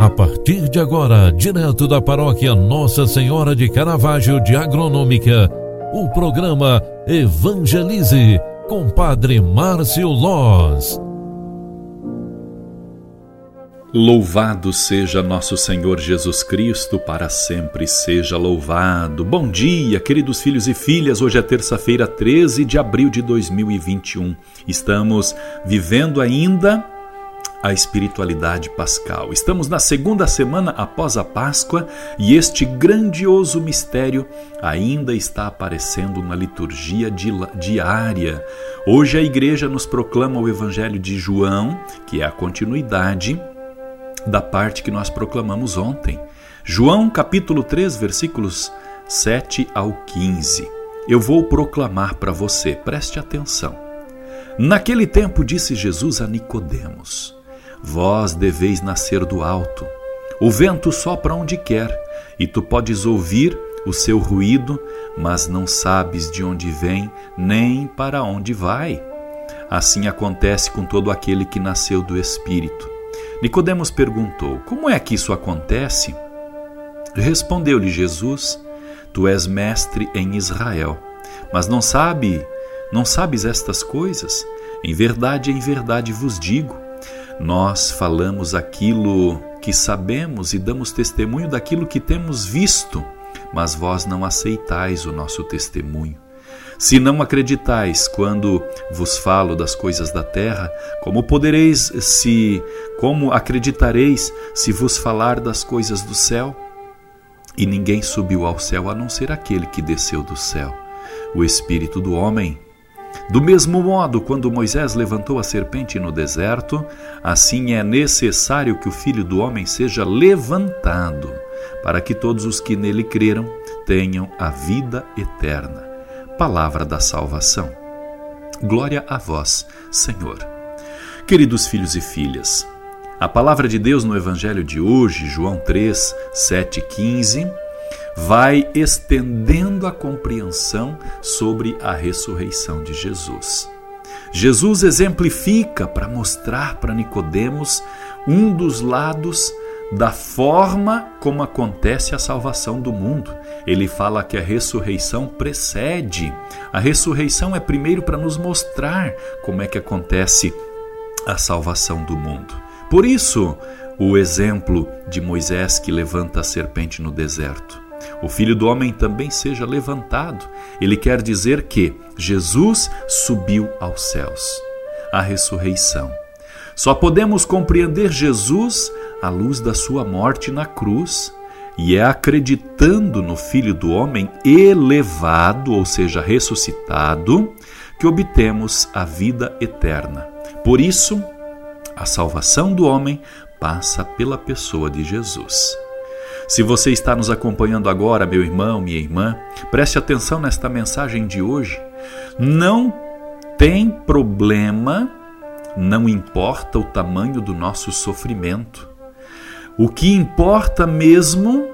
A partir de agora, direto da paróquia Nossa Senhora de Caravaggio de Agronômica, o programa Evangelize com Padre Márcio Loz. Louvado seja nosso Senhor Jesus Cristo, para sempre seja louvado. Bom dia, queridos filhos e filhas. Hoje é terça-feira, 13 de abril de 2021. Estamos vivendo ainda a espiritualidade pascal. Estamos na segunda semana após a Páscoa e este grandioso mistério ainda está aparecendo na liturgia diária. Hoje a igreja nos proclama o Evangelho de João, que é a continuidade da parte que nós proclamamos ontem. João capítulo 3, versículos 7 ao 15. Eu vou proclamar para você, preste atenção. Naquele tempo disse Jesus a Nicodemos: Vós deveis nascer do alto. O vento sopra onde quer, e tu podes ouvir o seu ruído, mas não sabes de onde vem nem para onde vai. Assim acontece com todo aquele que nasceu do Espírito. Nicodemos perguntou: Como é que isso acontece? Respondeu-lhe Jesus: Tu és mestre em Israel, mas não sabe, não sabes estas coisas? Em verdade, em verdade vos digo, nós falamos aquilo que sabemos e damos testemunho daquilo que temos visto, mas vós não aceitais o nosso testemunho. Se não acreditais quando vos falo das coisas da terra, como podereis se como acreditareis se vos falar das coisas do céu? E ninguém subiu ao céu a não ser aquele que desceu do céu, o espírito do homem do mesmo modo, quando Moisés levantou a serpente no deserto, assim é necessário que o Filho do Homem seja levantado, para que todos os que nele creram tenham a vida eterna. Palavra da salvação. Glória a vós, Senhor. Queridos filhos e filhas, a palavra de Deus no Evangelho de hoje, João 3, 7 e 15, vai estendendo a compreensão sobre a ressurreição de Jesus. Jesus exemplifica para mostrar para Nicodemos um dos lados da forma como acontece a salvação do mundo. Ele fala que a ressurreição precede. A ressurreição é primeiro para nos mostrar como é que acontece a salvação do mundo. Por isso, o exemplo de Moisés que levanta a serpente no deserto o Filho do Homem também seja levantado. Ele quer dizer que Jesus subiu aos céus. A ressurreição. Só podemos compreender Jesus à luz da sua morte na cruz. E é acreditando no Filho do Homem elevado, ou seja, ressuscitado, que obtemos a vida eterna. Por isso, a salvação do homem passa pela pessoa de Jesus. Se você está nos acompanhando agora, meu irmão, minha irmã, preste atenção nesta mensagem de hoje. Não tem problema, não importa o tamanho do nosso sofrimento. O que importa mesmo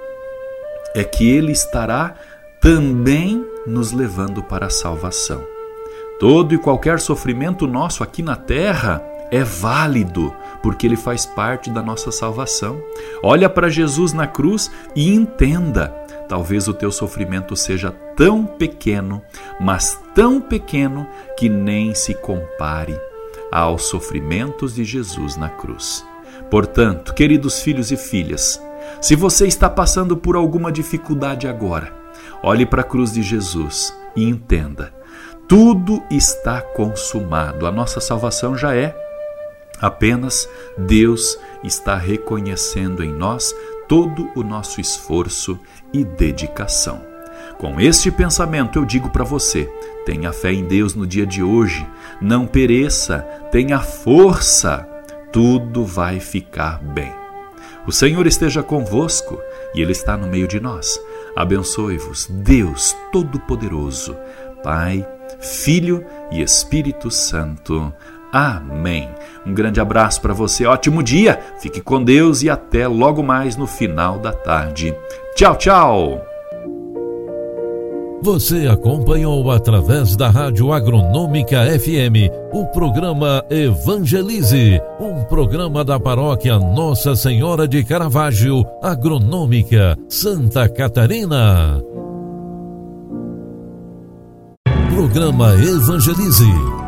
é que Ele estará também nos levando para a salvação. Todo e qualquer sofrimento nosso aqui na terra é válido, porque ele faz parte da nossa salvação. Olha para Jesus na cruz e entenda. Talvez o teu sofrimento seja tão pequeno, mas tão pequeno que nem se compare aos sofrimentos de Jesus na cruz. Portanto, queridos filhos e filhas, se você está passando por alguma dificuldade agora, olhe para a cruz de Jesus e entenda: tudo está consumado, a nossa salvação já é Apenas Deus está reconhecendo em nós todo o nosso esforço e dedicação. Com este pensamento, eu digo para você: tenha fé em Deus no dia de hoje, não pereça, tenha força, tudo vai ficar bem. O Senhor esteja convosco e Ele está no meio de nós. Abençoe-vos, Deus Todo-Poderoso, Pai, Filho e Espírito Santo. Amém. Um grande abraço para você, ótimo dia, fique com Deus e até logo mais no final da tarde. Tchau, tchau! Você acompanhou através da Rádio Agronômica FM o programa Evangelize, um programa da paróquia Nossa Senhora de Caravaggio, Agronômica, Santa Catarina. Programa Evangelize.